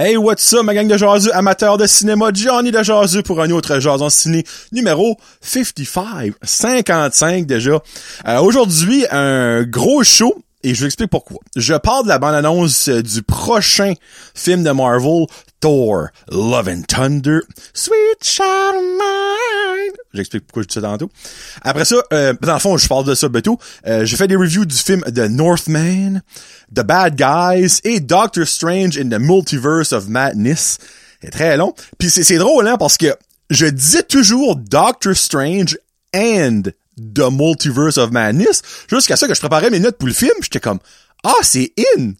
Hey, what's up, ma gang de jaseux, amateurs de cinéma, Johnny de jaseux pour un autre jason ciné numéro 55, 55 déjà. Euh, Aujourd'hui, un gros show, et je vous explique pourquoi. Je parle de la bande-annonce euh, du prochain film de Marvel, Thor, Love and Thunder, Sweet Child Mine. J'explique pourquoi je dis ça tantôt. Après ça, euh, dans le fond, je parle de ça bientôt. Euh, j'ai fait des reviews du film The Northman, The Bad Guys et Doctor Strange in the Multiverse of Madness. C'est très long. Puis c'est c'est drôle, hein, parce que je disais toujours Doctor Strange and The Multiverse of Madness jusqu'à ça que je préparais mes notes pour le film. J'étais comme, ah, c'est in.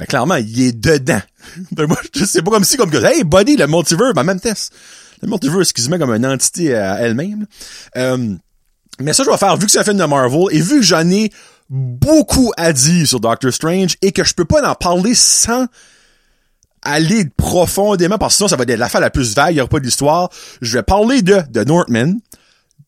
Mais clairement, il est dedans. Ben moi, sais pas comme si, comme que, hey, buddy, le multiverse, ben même test. Le multiverse, excuse-moi, comme une entité à elle-même. Euh, mais ça, je vais faire, vu que c'est un film de Marvel, et vu que j'en ai beaucoup à dire sur Doctor Strange, et que je peux pas en parler sans aller profondément, parce que sinon, ça va être l'affaire la plus vague, il y aura pas d'histoire. Je vais parler de, de Northman,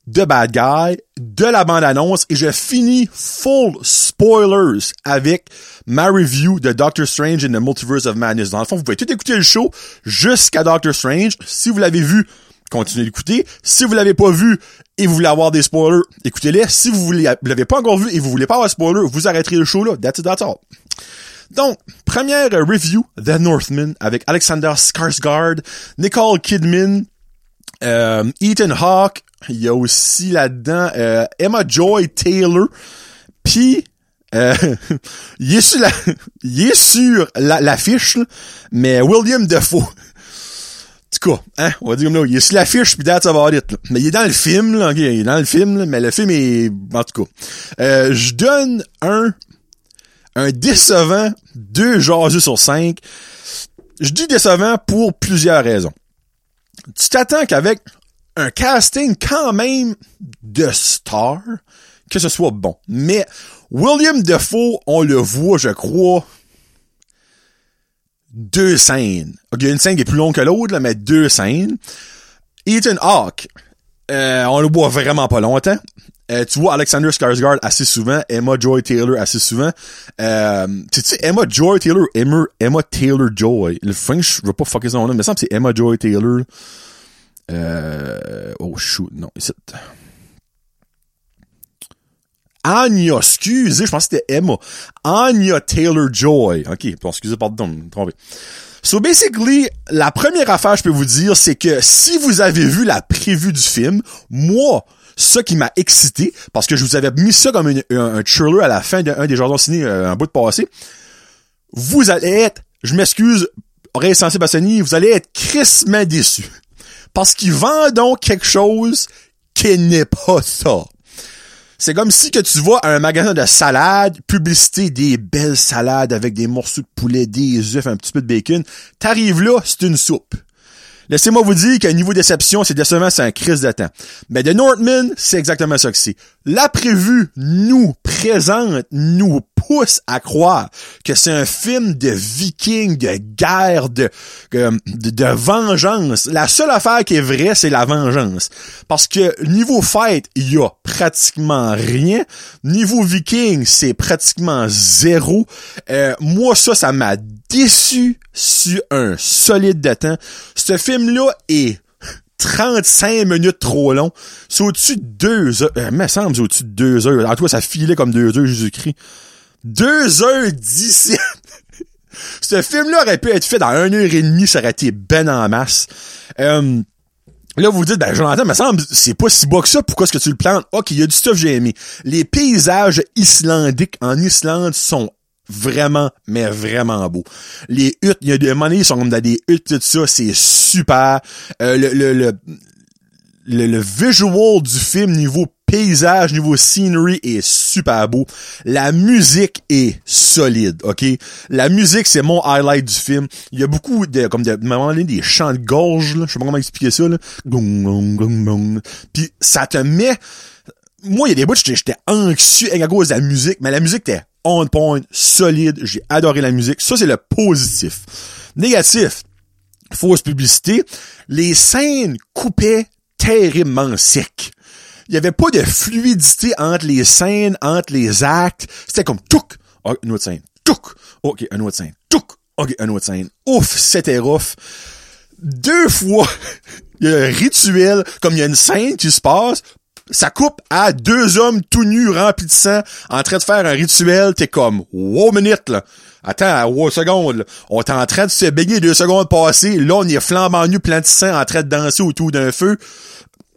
de Bad Guy, de la bande-annonce, et je finis full spoilers avec ma review de Doctor Strange in the Multiverse of Madness. Dans le fond, vous pouvez tout écouter le show jusqu'à Doctor Strange. Si vous l'avez vu, continuez d'écouter. Si vous l'avez pas vu et vous voulez avoir des spoilers, écoutez-les. Si vous l'avez pas encore vu et vous voulez pas avoir de spoilers, vous arrêterez le show là. That's it, that's all. Donc, première review, The Northman, avec Alexander Skarsgård, Nicole Kidman, euh, Ethan Hawke, il y a aussi là-dedans euh, Emma Joy Taylor, puis euh, il est sur la, il est sur la, l'affiche, là, mais William Defoe. Tout cas, hein, on va dire comme là, il est sur l'affiche puis that's about it. là. Mais il est dans le film, là, il est dans le film, là, mais le film est, en tout cas. Euh, je donne un, un décevant, deux jaseux sur cinq. Je dis décevant pour plusieurs raisons. Tu t'attends qu'avec un casting quand même de star, que ce soit bon. Mais William Defoe, on le voit, je crois, deux scènes. Ok, une scène qui est plus longue que l'autre, mais deux scènes. Ethan Hawke, euh, on le voit vraiment pas longtemps. Euh, tu vois Alexander Skarsgård assez souvent, Emma Joy Taylor assez souvent. Euh, tu Emma Joy Taylor, Emma, Emma Taylor Joy. Le French, je veux pas fucker son nom, mais ça me c'est Emma Joy Taylor. Euh, oh shoot, non, c'est Anya, excusez, je pense que c'était Emma. Anya Taylor-Joy. OK, bon, excusez, pardon, je me trompé. So basically, la première affaire je peux vous dire, c'est que si vous avez vu la prévue du film, moi, ça qui m'a excité, parce que je vous avais mis ça comme un, un trailer à la fin d'un des jardins ciné euh, un bout de passé, vous allez être, je m'excuse, sensible à Sony, vous allez être crissement déçus. Parce qu'ils vendent donc quelque chose qui n'est pas ça. C'est comme si que tu à un magasin de salade, publicité des belles salades avec des morceaux de poulet, des œufs, un petit peu de bacon. T'arrives là, c'est une soupe. Laissez-moi vous dire qu'à niveau déception, c'est décevant, c'est un crise de temps. Mais de Northman, c'est exactement ça que c'est. La prévue nous présente, nous pousse à croire que c'est un film de vikings, de guerre, de, de, de vengeance. La seule affaire qui est vraie, c'est la vengeance. Parce que niveau fight, il y a pratiquement rien. Niveau viking, c'est pratiquement zéro. Euh, moi, ça, ça m'a déçu sur un solide de temps. Ce film-là est 35 minutes trop long. C'est au-dessus de deux heures. Euh, me semble au-dessus de deux heures. En tout cas, ça filait comme deux heures, Jésus-Christ. Deux heures dix-sept. Ce film-là aurait pu être fait dans une heure et demie, ça aurait été ben en masse. Euh, Là, vous dites, ben, Jonathan, me semble, c'est pas si bas que ça, pourquoi est-ce que tu le plantes? Ok, il y a du stuff j'ai aimé. Les paysages islandiques en Islande sont vraiment, mais vraiment beaux. Les huttes, il y a des moments, ils sont comme dans des huttes, tout ça, c'est super. Euh, le, le, le, le visual du film niveau paysage, niveau scenery est super beau. La musique est solide, ok? La musique, c'est mon highlight du film. Il y a beaucoup de, comme de, moment donné, des chants de gorge, là. Je sais pas comment expliquer ça, là. Puis ça te met, moi, il y a des bouts, j'étais anxieux à cause de la musique, mais la musique était on point, solide. J'ai adoré la musique. Ça, c'est le positif. Négatif, fausse publicité. Les scènes coupaient terriblement sec. Il y avait pas de fluidité entre les scènes, entre les actes. C'était comme touc, oh, une autre scène, touc, ok, une autre scène, touc, ok, un autre scène. Ouf, c'était rough. Deux fois, il y a un rituel, comme il y a une scène qui se passe, ça coupe à deux hommes tout nus remplis de sang en train de faire un rituel, t'es comme wow minute là. Attends, wow secondes, là. on est en train de se baigner deux secondes passées, là on est flambant nu plein de sang en train de danser autour d'un feu.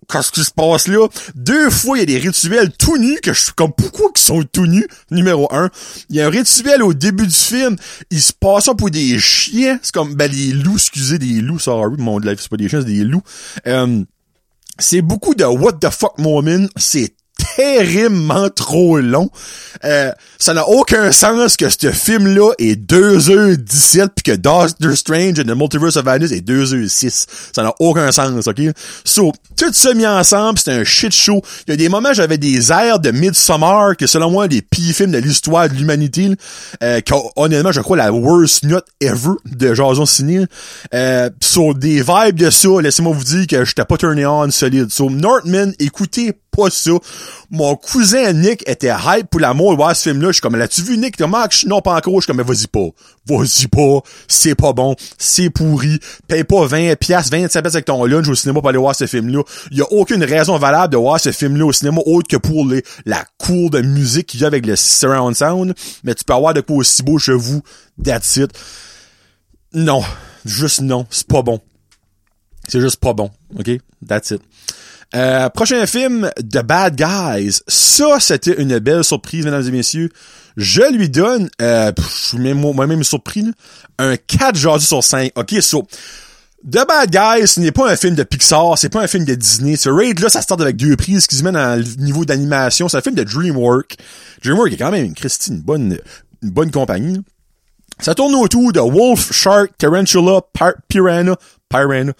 Qu'est-ce qui se passe là? Deux fois, il y a des rituels tout nus que je suis comme pourquoi qu'ils sont tout nus? Numéro un. Il y a un rituel au début du film. Il se passe ça pour des chiens. C'est comme ben les loups, excusez, des loups, sorry, mon life, c'est pas des chiens, c'est des loups. Euh, c'est beaucoup de what the fuck moment. C'est terriblement trop long. Euh, ça n'a aucun sens que ce film-là est 2h17 puis que Doctor Strange and the Multiverse of Madness est 2h06. Ça n'a aucun sens, ok? So, tout ça mis ensemble, c'est un shit show. Il y a des moments j'avais des airs de Midsommar, que selon moi, des pires films de l'histoire de l'humanité, euh, honnêtement, je crois la worst note ever de Jason Ciné. Euh, so, des vibes de ça, laissez-moi vous dire que j'étais pas turné on solide. So, Northman, écoutez pas ça. Mon cousin Nick était hype pour l'amour de voir ce film-là. Je suis comme, l'as-tu vu Nick? Non, pas encore. Je suis comme, vas-y pas. Vas-y pas. C'est pas bon. C'est pourri. Paye pas 20 piastres, 25 piastres avec ton lunch au cinéma pour aller voir ce film-là. Il y a aucune raison valable de voir ce film-là au cinéma autre que pour la cour de musique qu'il y a avec le surround sound. Mais tu peux avoir de quoi aussi beau chez vous. That's it. Non. Juste non. C'est pas bon. C'est juste pas bon. OK? That's it. Euh, prochain film, The Bad Guys. Ça, c'était une belle surprise, mesdames et messieurs. Je lui donne, euh, je suis même moi-même surpris, là, un 4 aujourd'hui sur 5. OK, so, The Bad Guys, ce n'est pas un film de Pixar, c'est pas un film de Disney. Ce raid là, ça start avec deux prises qui se met dans niveau d'animation. C'est un film de DreamWorks. DreamWorks est quand même une Christine, une bonne, une bonne compagnie. Ça tourne autour de Wolf, Shark, Tarantula, Piranha, Piranha,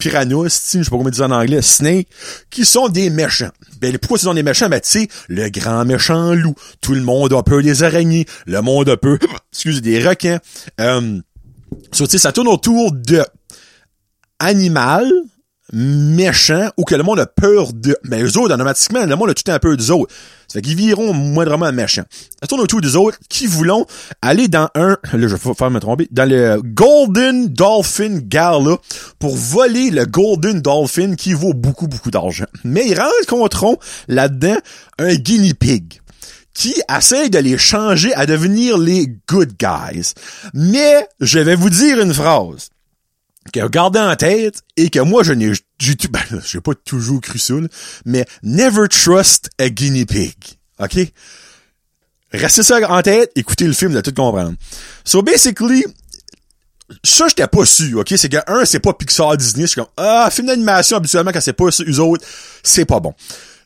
Piranha, je sais pas comment dire en anglais, Snake, qui sont des méchants. Ben, pourquoi ils sont des méchants? Ben, tu sais, le grand méchant loup. Tout le monde a peur des araignées. Le monde a peur, excusez, des requins. Euh, so, ça tourne autour de animal, méchant ou que le monde a peur de. Mais eux autres, automatiquement, le monde a tout un peu d'eux autres. Ça fait qu'ils viront moindrement méchants. Ça tourne autour des autres qui voulons aller dans un, là, je vais faire me tromper, dans le Golden Dolphin Gala pour voler le Golden Dolphin qui vaut beaucoup, beaucoup d'argent. Mais ils rencontreront là-dedans un guinea pig qui essaye de les changer à devenir les good guys. Mais je vais vous dire une phrase que gardé en tête et que moi je n'ai ben, j'ai pas toujours cru ça mais never trust a guinea pig. OK? Restez ça en tête, écoutez le film de tout comprendre. So basically ça j'étais pas sûr, OK? C'est que un c'est pas Pixar Disney, je suis comme ah film d'animation habituellement quand c'est pas eux autres, c'est pas bon.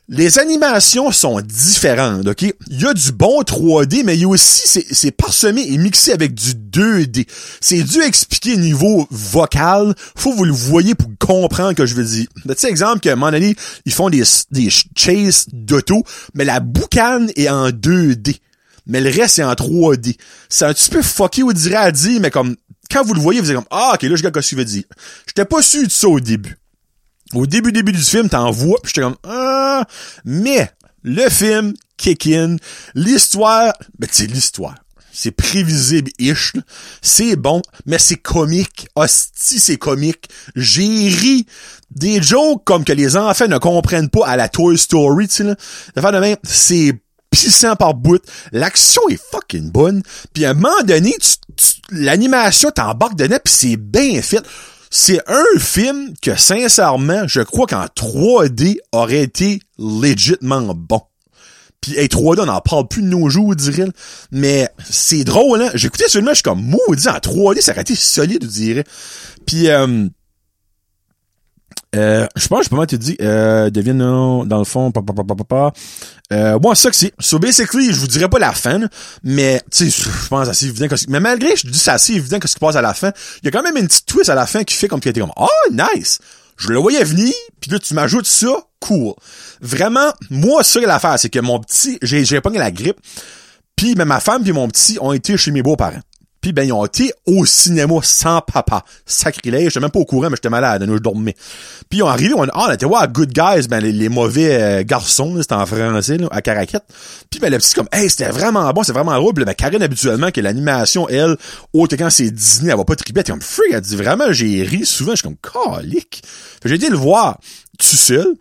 Les animations sont différentes, OK? Il y a du bon 3D, mais il y a aussi, c'est parsemé et mixé avec du 2D. C'est dû expliquer niveau vocal. Faut que vous le voyez pour comprendre que je veux dire. Tu sais, exemple, que, à un moment donné, ils font des, des chases d'auto, mais la boucane est en 2D. Mais le reste est en 3D. C'est un petit peu fucké, vous dirait à mais comme, quand vous le voyez, vous êtes comme, ah, ok, là, je regarde ce qu'il veut dire. J'étais pas sûr de ça au début. Au début, début du film, t'en vois, pis j'étais comme, ah, mais, le film, kick in, l'histoire, ben, c'est l'histoire. C'est prévisible-ish, c'est bon, mais c'est comique. Hostie, c'est comique. J'ai ri des jokes comme que les enfants ne comprennent pas à la Toy Story, tu sais, là. De même, c'est puissant par bout. L'action est fucking bonne. Puis à un moment donné, l'animation t'embarque dedans, pis c'est bien fait c'est un film que, sincèrement, je crois qu'en 3D aurait été légitimement bon. Puis, hey, 3D, on n'en parle plus de nos jours, on dirait. Mais c'est drôle, hein. J'écoutais ce film-là, je suis comme maudit, en 3D, ça aurait été solide, je dirais. Puis, euh, euh, je pense que je peux te dire, euh, devine dans le fond, papa, papa, papa. Euh, moi, ça que c'est. So basically, je vous dirais pas la fin, mais tu sais, je pense assez évident que Mais malgré je dis c'est assez évident que ce qui passe à la fin, il y a quand même une petite twist à la fin qui fait comme tu était comme Oh nice! Je le voyais venir, puis là, tu m'ajoutes ça, cool. Vraiment, moi, ça l'affaire, c'est que mon petit, j'ai j'ai pogné la grippe, puis ma femme puis mon petit ont été chez mes beaux-parents. Puis ben, ils ont été au cinéma sans papa. Sacrilège, j'étais même pas au courant, mais j'étais malade, je dormais. Puis ils ont arrivé, on, ah, on était voir Good Guys, ben les, mauvais euh, garçons, c'était en français, là, à Caraquette. Puis ben, le petit comme, hey, c'était vraiment bon, c'est vraiment drôle. Ben, Karine, habituellement, que l'animation, elle, autre quand c'est Disney, elle va pas triper, est comme, free, elle dit vraiment, j'ai ri souvent, je suis comme, calique. J'ai été le voir tout seul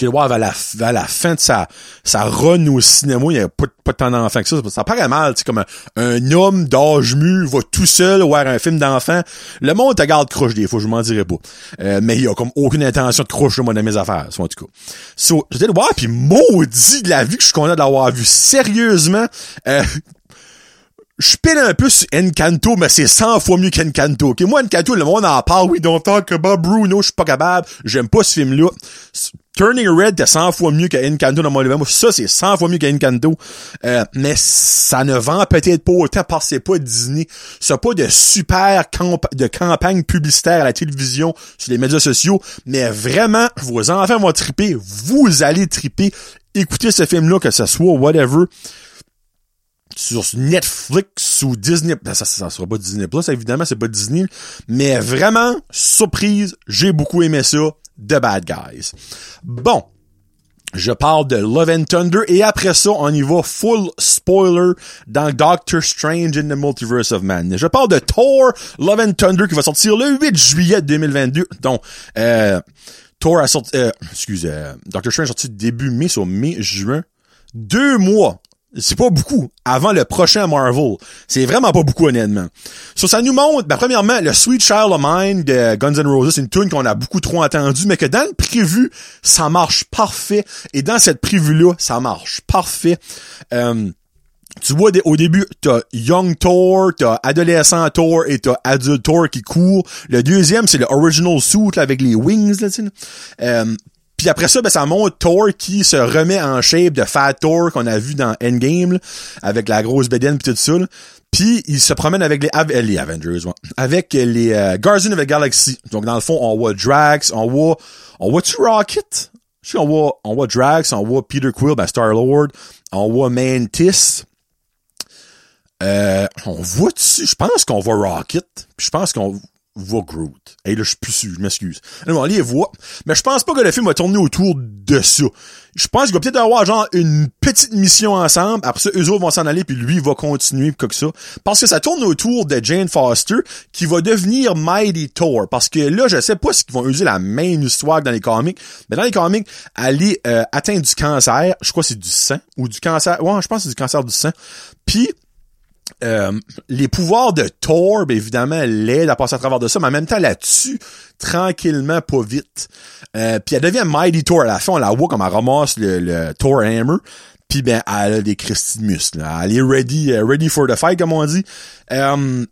le voir vers la, vers la fin de sa, sa run au cinéma, il y a pas, pas tant d'enfants que ça. Ça paraît mal, c'est comme un, homme d'âge mu va tout seul voir un film d'enfant. Le monde te garde croche des fois, je m'en dirais pas. Euh, mais il a comme aucune intention de croche moi dans mes affaires, en tout cas. So, j'étais le voir, puis maudit de la vie que je suis content d'avoir vu. Sérieusement, euh, je pile un peu sur Encanto, mais c'est 100 fois mieux qu'Encanto. Okay? Moi, Encanto, le monde en parle, oui, don't talk about Bruno, je suis pas capable, j'aime pas ce film-là. Turning Red, t'es 100 fois mieux qu'Encanto dans mon livre. Ça, c'est 100 fois mieux qu'Encanto. Euh, mais ça ne vend peut-être pas autant parce que c'est pas Disney. C'est pas de super de campagne publicitaire à la télévision, sur les médias sociaux. Mais vraiment, vos enfants vont triper. Vous allez triper. Écoutez ce film-là, que ce soit whatever sur Netflix ou Disney. Ben, ça, ça, sera pas Disney Plus, évidemment, c'est pas Disney. Mais vraiment, surprise, j'ai beaucoup aimé ça. The Bad Guys. Bon. Je parle de Love and Thunder et après ça, on y va full spoiler dans Doctor Strange in the Multiverse of Madness. Je parle de Thor Love and Thunder qui va sortir le 8 juillet 2022. Donc, euh, Thor a sorti, euh, excusez, euh, Doctor Strange a sorti début mai, sur mai, juin. Deux mois c'est pas beaucoup avant le prochain Marvel. C'est vraiment pas beaucoup honnêtement. So, ça nous montre, ben, premièrement, le Sweet Child of Mine de Guns N' Roses, c'est une tune qu'on a beaucoup trop entendu, mais que dans le prévu, ça marche parfait. Et dans cette prévue-là, ça marche parfait. Euh, tu vois, au début, t'as Young Thor, t'as Adolescent Thor et t'as Adult Thor qui court. Le deuxième, c'est le Original Suit avec les wings, là, euh, puis après ça, ben, ça montre Thor qui se remet en shape de Fat Thor qu'on a vu dans Endgame, avec la grosse bédaine pis tout ça. Puis il se promène avec les, Avengers, avec les euh, Guardians of the Galaxy. Donc dans le fond, on voit Drax, on voit, on voit-tu Rocket? On voit, on voit Drax, on voit Peter Quill, ben Star-Lord, on voit Mantis. Euh, on voit-tu, je pense qu'on voit Rocket, puis je pense qu'on voit Groot. Et là, je suis plus sûr, je m'excuse. Non, on les voit. Mais je pense pas que le film va tourner autour de ça. Je pense qu'il va peut-être avoir genre une petite mission ensemble. Après ça, eux autres vont s'en aller, puis lui va continuer comme ça. Parce que ça tourne autour de Jane Foster, qui va devenir Mighty Thor. Parce que là, je sais pas s'ils vont user la même histoire que dans les comics. Mais dans les comics, elle est euh, atteinte du cancer. Je crois que c'est du sang. Ou du cancer. Ouais, je pense que c'est du cancer du sang. Puis euh, les pouvoirs de Thor, ben, évidemment, l'aident à passer à travers de ça, mais en même temps, là-dessus, tranquillement, pas vite. Euh, puis elle devient Mighty Thor. À la fin, on la voit comme elle ramasse le, Thor Hammer. Puis ben, elle a des cristis de. Elle est ready, euh, ready for the fight, comme on dit. Euh,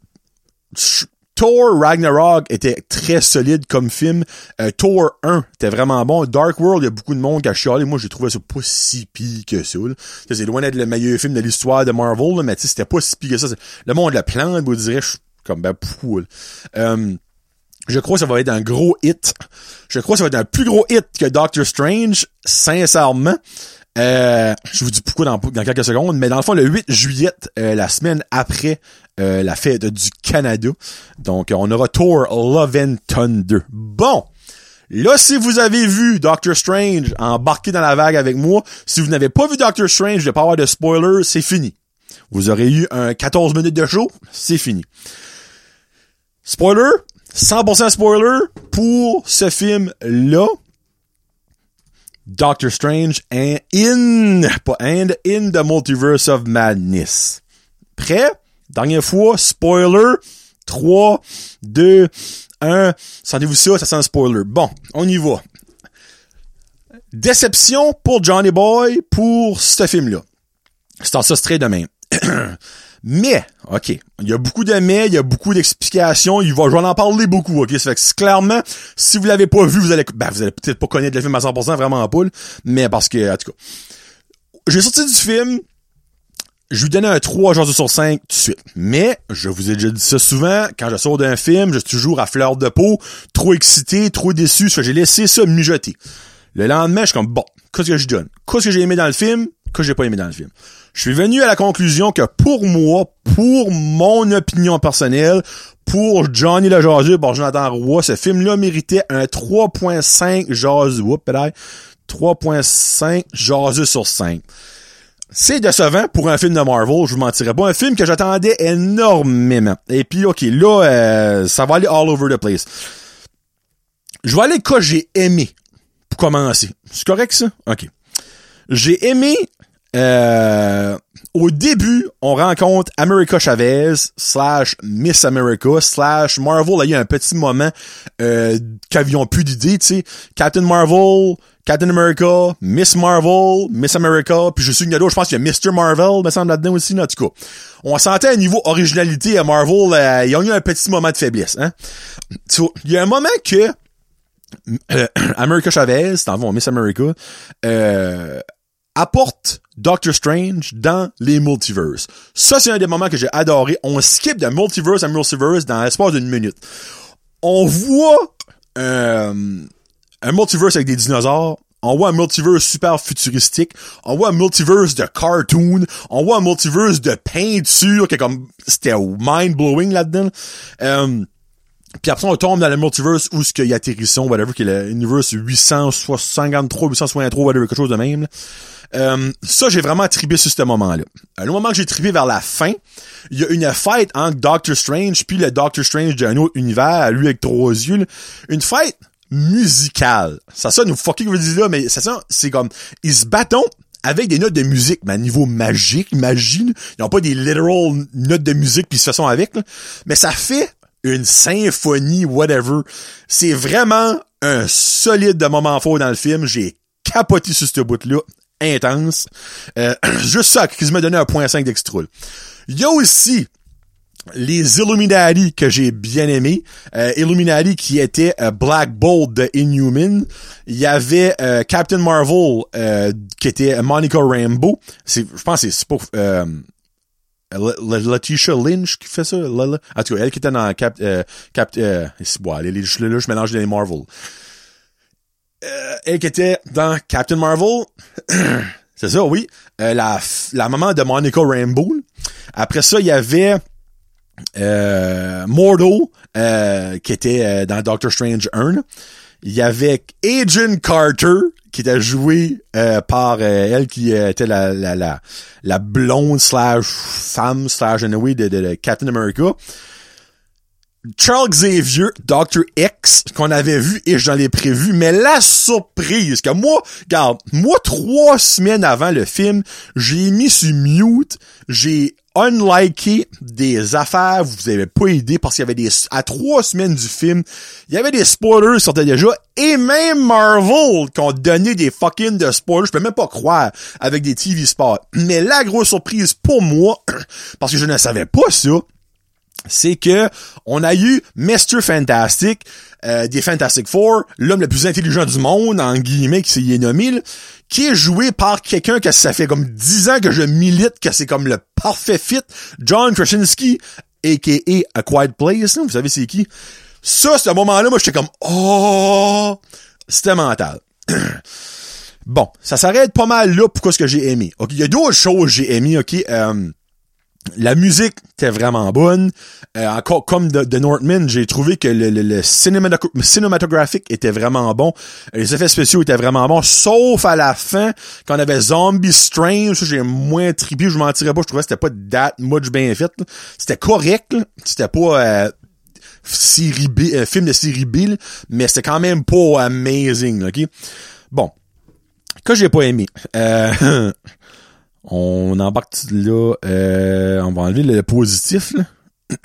Thor Ragnarok était très solide comme film. Euh, Thor 1 était vraiment bon. Dark World, il y a beaucoup de monde qui a chialé. Moi, j'ai trouvé ça pas si pire que ça. C'est loin d'être le meilleur film de l'histoire de Marvel, mais c'était pas si pire que ça. Le monde le plante, vous direz, je suis comme ben poule. Euh, je crois que ça va être un gros hit. Je crois que ça va être un plus gros hit que Doctor Strange, sincèrement. Euh, je vous dis pourquoi dans, quelques secondes, mais dans le fond, le 8 juillet, euh, la semaine après euh, la fête du Canada. Donc, on aura Tour Love and Thunder. Bon! Là, si vous avez vu Doctor Strange embarquer dans la vague avec moi, si vous n'avez pas vu Doctor Strange, je vais pas avoir de spoiler, c'est fini. Vous aurez eu un 14 minutes de show, c'est fini. Spoiler, 100% spoiler pour ce film-là. Doctor Strange and in, pas and, in the Multiverse of Madness. Prêt? Dernière fois, spoiler. 3, 2, 1. Sentez-vous ça? Ça sent un spoiler. Bon, on y va. Déception pour Johnny Boy pour ce film-là. C'est ça straight demain. Mais, OK, il y a beaucoup de mais, il y a beaucoup d'explications, il va, je vais en parler beaucoup, OK? Ça fait que clairement, si vous l'avez pas vu, vous allez, ben, vous allez peut-être pas connaître le film à 100%, vraiment en poule, mais parce que, en tout cas, j'ai sorti du film, je lui donnais un 3 jours sur 5 tout de suite. Mais, je vous ai déjà dit ça souvent, quand je sors d'un film, je suis toujours à fleur de peau, trop excité, trop déçu, j'ai laissé ça mijoter. Le lendemain, je suis comme, bon, qu'est-ce que je donne? Qu'est-ce que j'ai aimé dans le film? que j'ai pas aimé dans le film? Je suis venu à la conclusion que pour moi, pour mon opinion personnelle, pour Johnny le jaseux par Jonathan Roy, ce film-là méritait un 3.5 jaseux. Whoop, 3.5 jaseux sur 5. C'est décevant pour un film de Marvel, je vous mentirais pas. Un film que j'attendais énormément. Et puis, ok, là, euh, ça va aller all over the place. Je vais aller que j'ai aimé pour commencer. C'est correct ça? Ok. J'ai aimé euh, au début, on rencontre America Chavez slash Miss America slash Marvel. il y a un petit moment euh, qu'avions plus d'idées, tu sais. Captain Marvel, Captain America, Miss Marvel, Miss America, puis je suis une je pense qu'il y a Mr. Marvel, me semble là-dedans aussi, en tout cas. On sentait un niveau originalité à Marvel, euh, ils ont eu un petit moment de faiblesse. Hein? Il y a un moment que euh, America Chavez, c'est Miss America, euh, apporte Doctor Strange dans les multiverses. Ça, c'est un des moments que j'ai adoré. On skip de multiverse à multiverse dans l'espace d'une minute. On voit euh, un multiverse avec des dinosaures. On voit un multiverse super futuristique. On voit un multiverse de cartoon. On voit un multiverse de peinture qui est comme, c'était mind-blowing là-dedans. Euh, puis après, on tombe dans le multiverse où ce qu'il y a atterrisson, whatever, qui est l'univers 853, 863, whatever, quelque chose de même. Euh, ça, j'ai vraiment tribé sur ce moment-là. À le moment que j'ai tribé vers la fin, il y a une fête entre Doctor Strange puis le Doctor Strange d'un autre univers, lui avec trois yeux. Une fête musicale. Ça sonne nous fucking vous dire là, mais ça c'est comme ils se battent avec des notes de musique, mais à niveau magique, magie. Ils n'ont pas des literal notes de musique puis ils se font avec. Mais ça fait une symphonie, whatever. C'est vraiment un solide de moment fort dans le film. J'ai capoté sur ce bout-là. Intense. Euh, juste ça, qui me donné un point 5 d'extra. Il y a aussi les Illuminati que j'ai bien aimé. Euh, Illuminati qui était euh, Black Bolt de Inhuman. Il y avait euh, Captain Marvel qui était Monica Rambeau. Je pense que c'est pas Letitia Lynch qui fait ça. En tout cas, elle qui était dans Cap... Euh, Cap euh, bon, les, là, je mélange les Marvel. Euh, elle qui était dans Captain Marvel. C'est ça, oui. Euh, la, la maman de Monica Rambeau. Après ça, il y avait euh, Mordo, euh, qui était dans Doctor Strange 1. Il y avait Agent Carter, qui était joué euh, par euh, elle qui était la, la, la, la blonde slash femme slash anyway de, de, de Captain America. Charles Xavier, Dr. X, qu'on avait vu et j'en ai prévu, mais la surprise que moi, regarde, moi, trois semaines avant le film, j'ai mis sur mute, j'ai unliké des affaires, vous avez pas idée, parce qu'il y avait des, à trois semaines du film, il y avait des spoilers qui sortaient déjà, et même Marvel qui ont donné des fucking de spoilers, je peux même pas croire, avec des TV spots. Mais la grosse surprise pour moi, parce que je ne savais pas ça, c'est que on a eu Mr. Fantastic, euh, des Fantastic Four, l'homme le plus intelligent du monde, en guillemets, qui s'est nommé, qui est joué par quelqu'un que ça fait comme dix ans que je milite, que c'est comme le parfait fit, John Krasinski, a.k.a. A Quiet Place, vous savez c'est qui? Ça, ce moment-là, moi, j'étais comme, oh, c'était mental. bon, ça s'arrête pas mal là pour ce que j'ai aimé? Ok, il y a d'autres choses que j'ai aimé, ok, euh, la musique était vraiment bonne. Euh, encore comme de, de Northman, j'ai trouvé que le, le, cinématographique était vraiment bon. Les effets spéciaux étaient vraiment bons, sauf à la fin, quand on avait Zombie Strange, j'ai moins trippé, je m'en tirais pas, je trouvais que c'était pas that much bien fait. C'était correct, c'était pas euh, euh, film de série B, mais c'était quand même pas amazing, ok? Bon. Que j'ai pas aimé. Euh, On embarque là, euh, on va enlever le positif, là.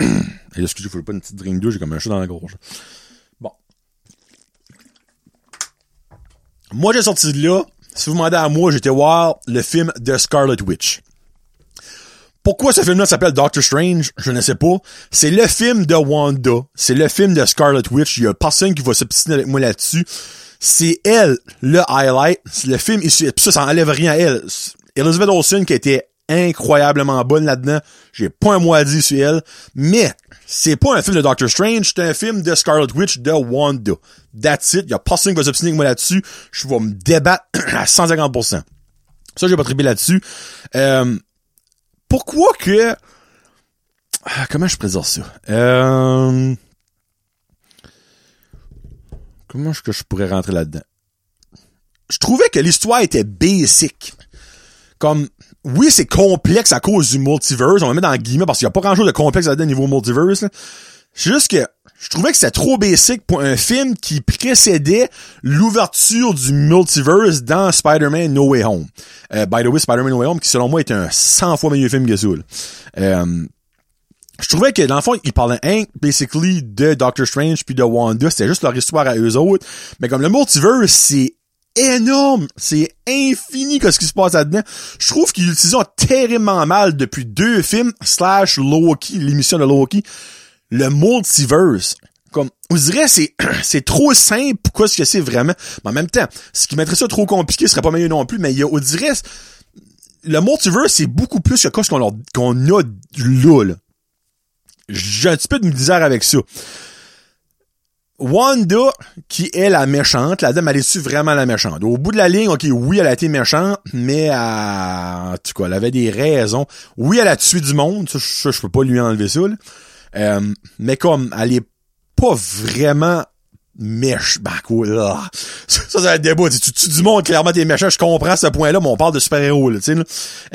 Excusez, faut pas une petite drink d'eau, j'ai comme un chat dans la gorge. Bon. Moi, j'ai sorti de là. Si vous demandez à moi, j'étais voir le film de Scarlet Witch. Pourquoi ce film-là s'appelle Doctor Strange? Je ne sais pas. C'est le film de Wanda. C'est le film de Scarlet Witch. Il y a personne qui va s'obstiner avec moi là-dessus. C'est elle, le highlight. Le film, ça, ça enlève rien à elle. Elizabeth Olsen qui était incroyablement bonne là-dedans. J'ai pas un mot à dire sur elle. Mais, c'est pas un film de Doctor Strange, c'est un film de Scarlet Witch de Wanda. That's it. Y a personne qui va s'obstiner avec moi là-dessus. Je vais me débattre à 150%. Ça, j'ai pas trippé là-dessus. Euh, pourquoi que... Ah, comment je présente ça? Euh... Comment est-ce que je pourrais rentrer là-dedans? Je trouvais que l'histoire était basic. Comme, oui, c'est complexe à cause du multiverse. On va mettre dans guillemets parce qu'il n'y a pas grand chose de complexe à niveau multiverse. C'est juste que je trouvais que c'était trop basic pour un film qui précédait l'ouverture du multiverse dans Spider-Man No Way Home. Euh, by the way, Spider-Man No Way Home, qui selon moi est un 100 fois meilleur film que ça. Euh, je trouvais que dans le fond, ils parlaient un, basically, de Doctor Strange puis de Wanda. C'était juste leur histoire à eux autres. Mais comme le multiverse, c'est énorme. C'est infini que ce qui se passe là-dedans. Je trouve qu'ils l'utilisent terriblement mal depuis deux films slash Loki, l'émission de Loki. Le multiverse. Comme, on dirait, c'est, c'est trop simple pour quoi ce que c'est vraiment. Mais en même temps, ce qui mettrait ça trop compliqué serait pas meilleur non plus, mais il y a, on dirait, le multiverse, c'est beaucoup plus que ce qu'on qu'on a là, là. J'ai un petit peu de misère avec ça. Wanda, qui est la méchante, la dame, elle est-tu vraiment la méchante? Au bout de la ligne, ok, oui, elle a été méchante, mais elle, en tout cas, elle avait des raisons. Oui, elle a tué du monde, ça, je, peux pas lui enlever ça, euh, mais comme, elle est pas vraiment mèche, bah quoi, là. Ça, ça, c'est un débat. Tu tues du monde, clairement, t'es méchant, je comprends ce point-là, mais on parle de super-héros, tu sais,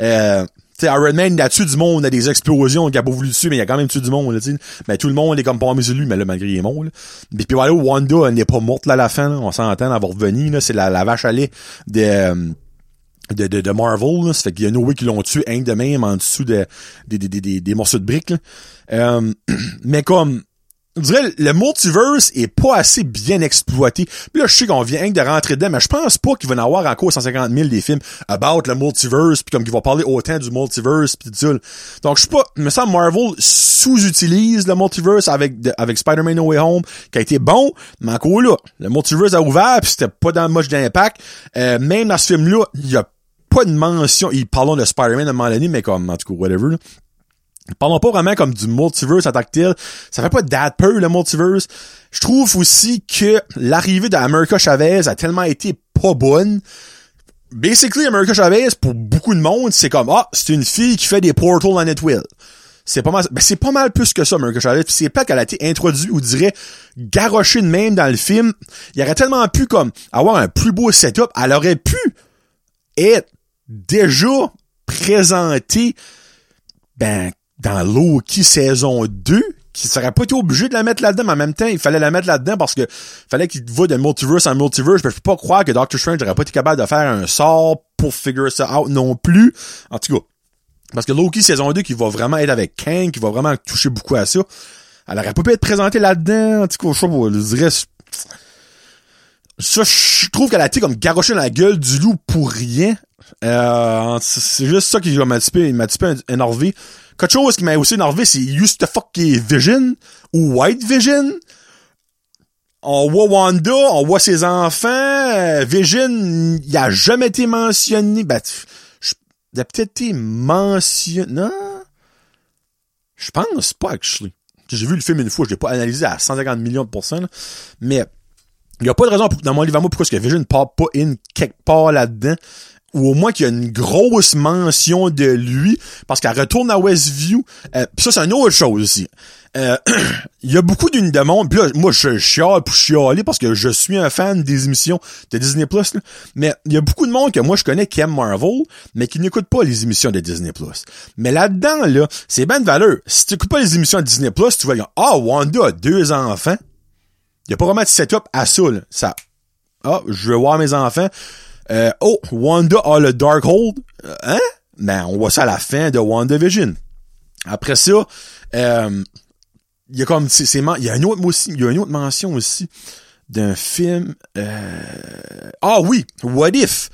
Euh, sais, Iron Man, il a tué du monde, il a des explosions, il a pas voulu dessus, mais il a quand même tué du monde, là, sais. Mais tout le monde est comme pas sur lui, mais là, malgré est mort, là. Puis, voilà, Wanda, elle n'est pas morte, là, à la fin, là. On s'entend, va revenir, là. C'est la, la vache à de, euh, de, de, de Marvel, là. Ça fait qu'il y a Noé qui l'ont tué, un de même, en dessous de, des, des, des, des morceaux de briques, là. Euh, mais comme, on dirait le multiverse est pas assez bien exploité. Puis là, je sais qu'on vient de rentrer dedans, mais je pense pas qu'il va en avoir encore 150 000 des films about le multiverse, puis comme qu'il va parler autant du multiverse, puis tout. Donc, je sais pas, me semble Marvel sous-utilise le multiverse avec avec Spider-Man No Way Home, qui a été bon, mais encore là, le multiverse a ouvert, puis c'était pas dans moche d'impact. Euh, même dans ce film-là, il y a pas de mention, ils parlent de Spider-Man à un moment donné, mais comme, en tout cas, whatever. Parlons pas vraiment comme du multiverse à tactile. Ça fait pas that peur, le multiverse. Je trouve aussi que l'arrivée d'America Chavez a tellement été pas bonne. Basically, America Chavez, pour beaucoup de monde, c'est comme, ah, c'est une fille qui fait des portals en Netwell. C'est pas mal, ben c'est pas mal plus que ça, America Chavez. Puis c'est pas qu'elle a été introduite, ou dirait, garochée de même dans le film. Il aurait tellement pu, comme, avoir un plus beau setup. Elle aurait pu être déjà présentée, ben, dans Loki saison 2, qui serait pas été obligé de la mettre là-dedans, mais en même temps, il fallait la mettre là-dedans parce que fallait qu'il va de multiverse en multiverse. Je peux pas croire que Doctor Strange n'aurait pas été capable de faire un sort pour figure ça out non plus. En tout cas. Parce que Loki saison 2 qui va vraiment être avec Kang, qui va vraiment toucher beaucoup à ça. Elle aurait pas pu être présentée là-dedans. En tout cas, je sais pas, je ça, je trouve qu'elle a été comme garoché dans la gueule du loup pour rien. Euh, c'est juste ça qui m'a peu, m'a peu énervé. Quelque chose qui m'a aussi énervé, c'est Used to fuck Vision ou White Vision. On voit Wanda, on voit ses enfants. Euh, Vision, il a jamais été mentionné. Ben, il a peut-être été mentionné. Non? Je pense pas, actually. J'ai vu le film une fois, je l'ai pas analysé à 150 millions de pourcents, mais il n'y a pas de raison pour, dans mon livre à moi pourquoi est-ce que Vision ne part pas in quelque part là-dedans ou au moins qu'il y a une grosse mention de lui, parce qu'elle retourne à Westview. Euh, pis ça, c'est une autre chose aussi. Euh, il y a beaucoup d'une demande, pis là, moi, je chiale pour chialer parce que je suis un fan des émissions de Disney+, Plus, mais il y a beaucoup de monde que moi, je connais qui aime Marvel, mais qui n'écoute pas les émissions de Disney+. Plus. Mais là-dedans, là, c'est bien de valeur. Si tu n'écoutes pas les émissions de Disney+, Plus, tu vas dire, ah, Wanda a deux enfants. Il y a pas vraiment de setup à ça, là. Ça, ah, je veux voir mes enfants. Euh, oh, Wanda a le Darkhold. Euh, hein? Ben, on voit ça à la fin de WandaVision. Après ça, euh, il y a comme, il y a une autre, aussi, il y a une autre mention aussi d'un film, euh, ah oui, What If?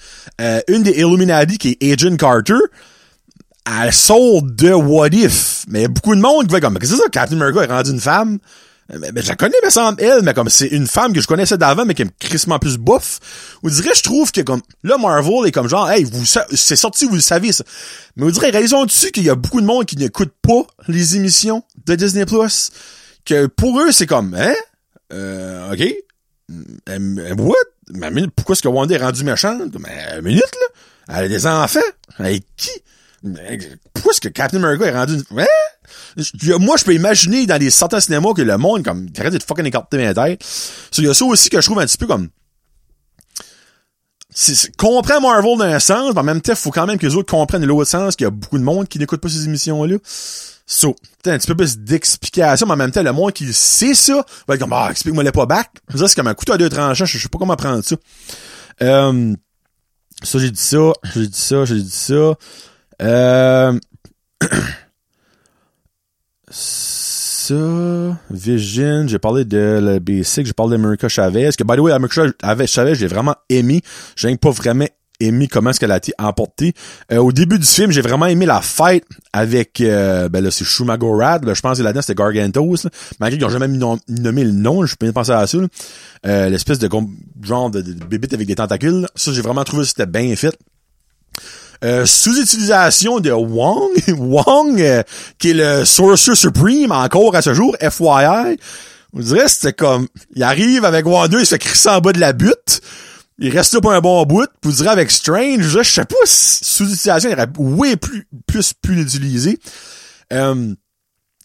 une des Illuminati qui est Agent Carter, elle sort de What If. Mais beaucoup de monde qui va comme, qu'est-ce que c'est ça, Captain America est rendu une femme? Mais, je la connais, me semble, elle, mais comme c'est une femme que je connaissais d'avant, mais qui est crissement plus bouffe. Vous dirait, je trouve que comme, là, Marvel est comme genre, hey, vous, c'est sorti, vous le savez, ça. Mais vous direz, raison dessus qu'il y a beaucoup de monde qui n'écoute pas les émissions de Disney+. Que pour eux, c'est comme, hein? Euh, ok. what? Mais pourquoi est-ce que Wanda est rendue méchante? Mais, minute, là. Elle a des enfants? Avec qui? Pourquoi est-ce que Captain America est rendu. Hein? Moi, je peux imaginer dans des certains cinémas que le monde, comme, arrête de fucking écarter mes têtes. Il y a ça aussi que je trouve un petit peu comme, c'est, comprend Marvel dans un sens, mais en même temps, faut quand même que les autres comprennent l'autre sens, qu'il y a beaucoup de monde qui n'écoute pas ces émissions-là. So, un petit peu plus d'explication, mais en même temps, le monde qui sait ça, va être comme, ah, explique-moi les pas back. Ça, c'est comme un couteau à deux tranchants, je sais pas comment prendre ça. Euh, ça, j'ai dit ça, j'ai dit ça, j'ai dit ça. Euh, ça, Vision, j'ai parlé de le Basic, j'ai parlé d'America Chavez, que by the way, America Chavez, j'ai vraiment aimé. J'ai pas vraiment aimé comment est-ce qu'elle a été emportée. Euh, au début du film, j'ai vraiment aimé la fight avec, euh, ben là, c'est Shumagorad, je pense que là-dedans, c'était Gargantos, là. malgré qu'ils ont jamais nommé le nom, je peux penser à ça, euh, l'espèce de genre de, de bébite avec des tentacules. Ça, j'ai vraiment trouvé que c'était bien fait. Euh, sous-utilisation de Wong, Wong, euh, qui est le Sorcerer Supreme encore à ce jour, FYI. On dirait c'était comme, il arrive avec Wanda, il se fait crisser en bas de la butte. Il reste là pour un bon bout. Vous direz avec Strange, je sais pas si sous-utilisation il aurait way plus, plus pu l'utiliser. Euh,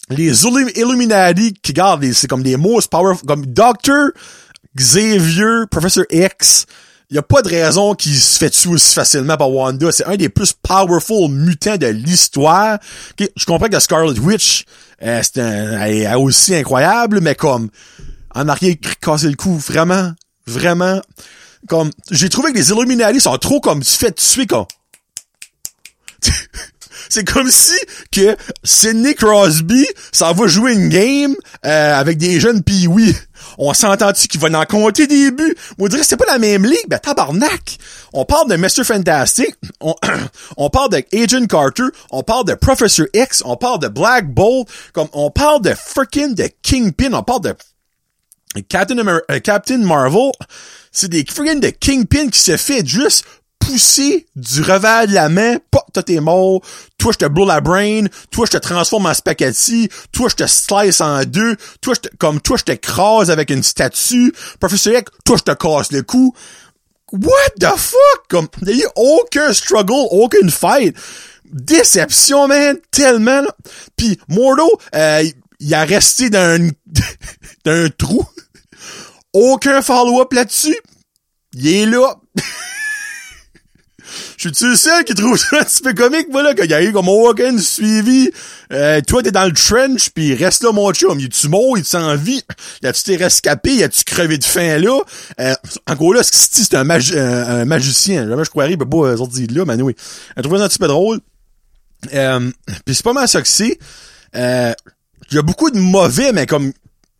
les Illuminati qui gardent, c'est comme des most powerful, comme Doctor, Xavier, Professor X, y a pas de raison qu'il se fait tuer aussi facilement par Wanda. C'est un des plus powerful mutants de l'histoire. je comprends que Scarlet Witch, euh, c'est un, aussi incroyable, mais comme, en arrière, casser le cou, vraiment, vraiment, comme, j'ai trouvé que les Illuminati sont trop comme, tu fais tuer comme, c'est comme si que Sidney Crosby s'en va jouer une game euh, avec des jeunes oui on s'entend-tu qu'il va en compter des buts? Dirait que c'est pas la même ligue. Ben, tabarnak! On parle de Mr. Fantastic, on, on parle de Agent Carter, on parle de Professor X, on parle de Black Bolt, comme, on parle de freaking de Kingpin, on parle de Captain, euh, Captain Marvel. C'est des freaking de Kingpin qui se fait juste pousser du revers de la main, pas toi t'es mort, toi je te blow la brain, toi je te transforme en spaghetti, toi je te slice en deux, toi je te, comme toi je t'écrase avec une statue, professeur X, toi je te casse le cou. What the fuck? Comme, il y a eu aucun struggle, aucune fight. Déception, man, tellement. Puis Mordo, euh, il a resté dans un, trou. Aucun follow-up là-dessus. Il est là. Je suis-tu seul qui trouve ça un petit peu comique, voilà, qu'il y a eu comme aucun suivi. Euh, toi, t'es dans le trench, puis reste là, mon chum. Y tu mort, y tu en vie? Y tu t'es rescapé? Y tu crevé de faim là? Euh, encore là, c'est un, un, magicien. Jamais je croirais, il peut pas euh, sortir de là, mais oui. Elle trouvait ça un petit peu drôle. Euh, puis c'est pas mal ça que c'est. Euh, il y a beaucoup de mauvais, mais comme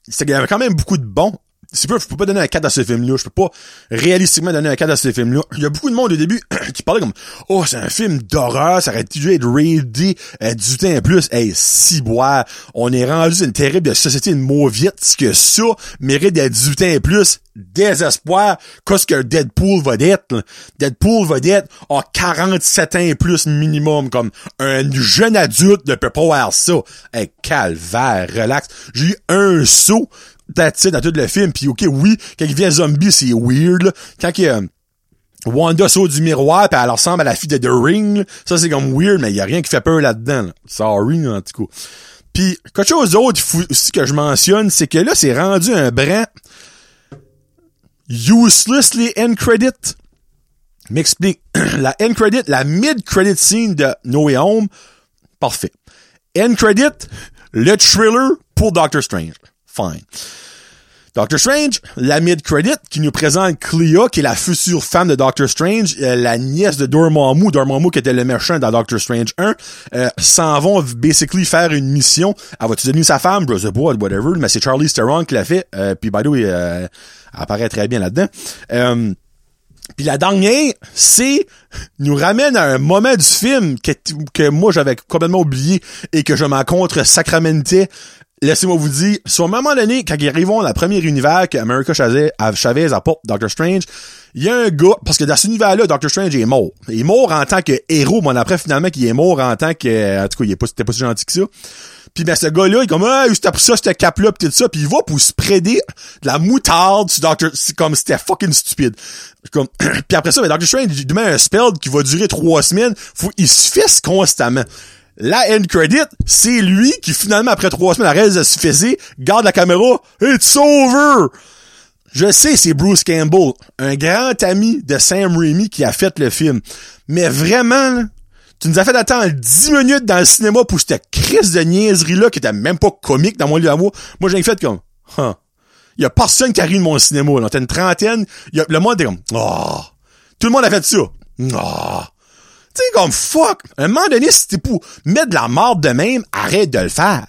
il y avait quand même beaucoup de bons c'est peu, je peux pas donner un cadre à ce film-là. Je peux pas réalistiquement donner un cadre à ce film-là. Il y a beaucoup de monde au début qui parlait comme, oh, c'est un film d'horreur, ça aurait dû être raidé euh, du temps plus. Hey, si boire, on est rendu une terrible société de mauviettes que ça mérite d'être 18 ans et plus. Désespoir, qu'est-ce que Deadpool va d'être. Deadpool va d'être à 47 ans et plus minimum, comme un jeune adulte ne peut pas voir ça. Hey, calvaire, relax. J'ai eu un saut that's it dans tout le film. Puis ok, oui, quand il vient zombie, c'est weird. Quand il, euh, Wanda saute du miroir pis elle ressemble à la fille de The Ring, ça c'est comme weird, mais il y a rien qui fait peur là-dedans. Là. Sorry, en tout cas. Puis quelque chose d'autre aussi que je mentionne, c'est que là, c'est rendu un brin uselessly end credit. M'explique. la end credit, la mid credit scene de No Way Home, parfait. End credit, le thriller pour Doctor Strange. Doctor Strange, la mid-credit, qui nous présente Clea, qui est la future femme de Doctor Strange, euh, la nièce de Dormammu, Dormammu qui était le méchant dans Doctor Strange 1, euh, s'en vont basically faire une mission. Elle va-tu devenir sa femme? Je sais pas, whatever, mais c'est Charlie Theron qui l'a fait, euh, puis by apparaît très bien là-dedans. Puis la dernière, c'est nous ramène à un moment du film que, moi j'avais complètement oublié et que je m'en contre laissez-moi vous dire, sur un moment donné, quand ils arrivent dans le premier univers que America Chavez, Chavez apporte Doctor Strange, il y a un gars, parce que dans cet univers-là, Doctor Strange est mort. Il est mort en tant que héros, mais après, finalement, qu'il est mort en tant que, en tout cas, il est pas, pas si gentil que ça. Puis ben ce gars-là, il est comme ah, c'était pour ça, c'était cap-là, pis tout ça, puis il va pour spreader de la moutarde sur Doctor... C'est comme c'était fucking stupide. Comme... puis après ça, ben, Doctor Strange, il demande un spell qui va durer trois semaines. Faut... Il se fesse constamment. La end credit, c'est lui qui finalement, après trois semaines, arrête de se fesser, garde la caméra, It's over! Je sais, c'est Bruce Campbell, un grand ami de Sam Raimi qui a fait le film. Mais vraiment, tu nous as fait attendre 10 minutes dans le cinéma pour cette crise de niaiserie-là qui était même pas comique dans mon lieu à moi. Moi, j'ai fait comme, huh. Il y a personne qui arrive de mon cinéma, là. T'as une trentaine. Y a, le monde est comme, oh. Tout le monde a fait ça. Oh. Tu sais, comme, fuck. À un moment donné, si t'es pour mettre de la marde de même, arrête de le faire.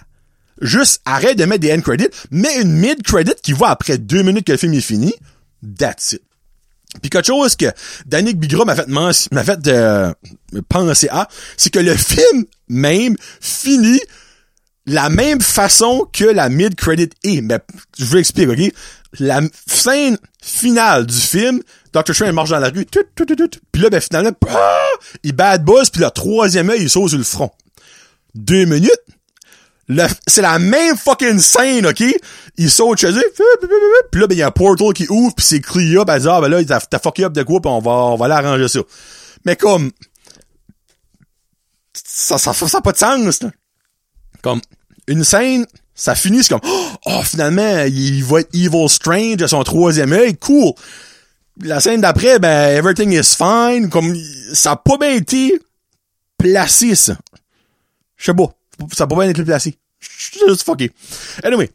Juste, arrête de mettre des end credits, mets une mid credit qui va après deux minutes que le film est fini. That's it. Puis quelque chose que Danick Bigra m'a fait m'a fait euh, penser à, c'est que le film même finit la même façon que la mid-credit est. Mais je vous explique, OK? La scène finale du film, Dr. Strange marche dans la rue, puis là, ben finalement, ah, il bad buzz, puis le troisième œil, il saute sur le front. Deux minutes, c'est la même fucking scène, OK? Il saute chez eux, puis là, ben, il y a un portal qui ouvre, puis c'est elle dit, ah, ben là, t'as fucké up de quoi, puis on va, on va aller arranger ça. Mais comme, ça, ça, ça, pas de sens, là. Comme, une scène, ça finit, c'est comme, oh, finalement, il va être Evil Strange à son troisième œil, cool. La scène d'après, ben, everything is fine, comme, ça a pas bien été placé, ça. Je sais pas ça peut pas bien être placé. Juste fucké. Anyway.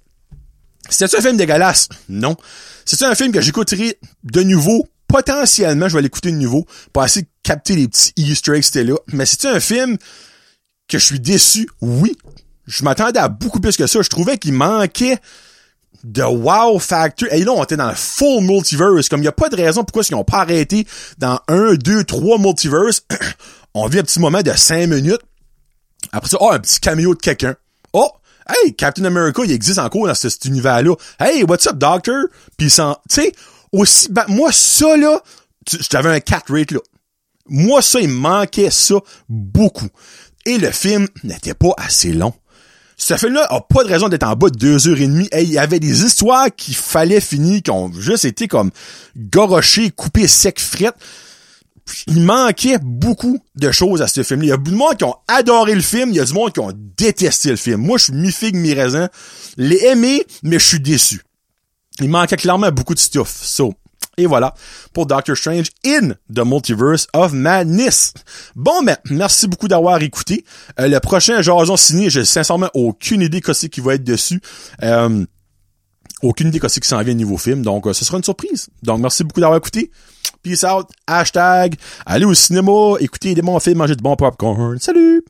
C'était un film dégueulasse? Non. C'est un film que j'écouterai de nouveau? Potentiellement, je vais l'écouter de nouveau pour essayer de capter les petits easter eggs c'était là. Mais c'est un film que je suis déçu? Oui. Je m'attendais à beaucoup plus que ça. Je trouvais qu'il manquait de wow factor. Et là, on était dans le full multiverse. Comme il n'y a pas de raison pourquoi ils n'ont pas arrêté dans un, deux, trois multiverse. on vit un petit moment de cinq minutes après ça, oh, un petit cameo de quelqu'un. Oh, hey, Captain America, il existe encore dans cet univers-là. Hey, what's up, Doctor? Puis sans, tu sais, aussi, ben, moi, ça, là, j'avais un cat rate, là. Moi, ça, il manquait ça beaucoup. Et le film n'était pas assez long. Ce film-là a pas de raison d'être en bas de deux heures et demie. Hey, il y avait des histoires qu'il fallait finir, qui ont juste été comme gorochées, coupées sec, frettes il manquait beaucoup de choses à ce film-là. Il y a beaucoup de monde qui ont adoré le film, il y a du monde qui ont détesté le film. Moi, je suis mi-figue, mi-raisin. Les aimé, mais je suis déçu. Il manquait clairement beaucoup de stuff. So, et voilà, pour Doctor Strange in the Multiverse of Madness. Bon, ben, merci beaucoup d'avoir écouté. Euh, le prochain Jason Ciné, j'ai sincèrement aucune idée ce qui va être dessus. Euh, aucune idée ce qui s'en vient niveau film, donc euh, ce sera une surprise. Donc, merci beaucoup d'avoir écouté. Peace out. Hashtag. Allez au cinéma, écoutez des bons films, manger de bons popcorn. Salut!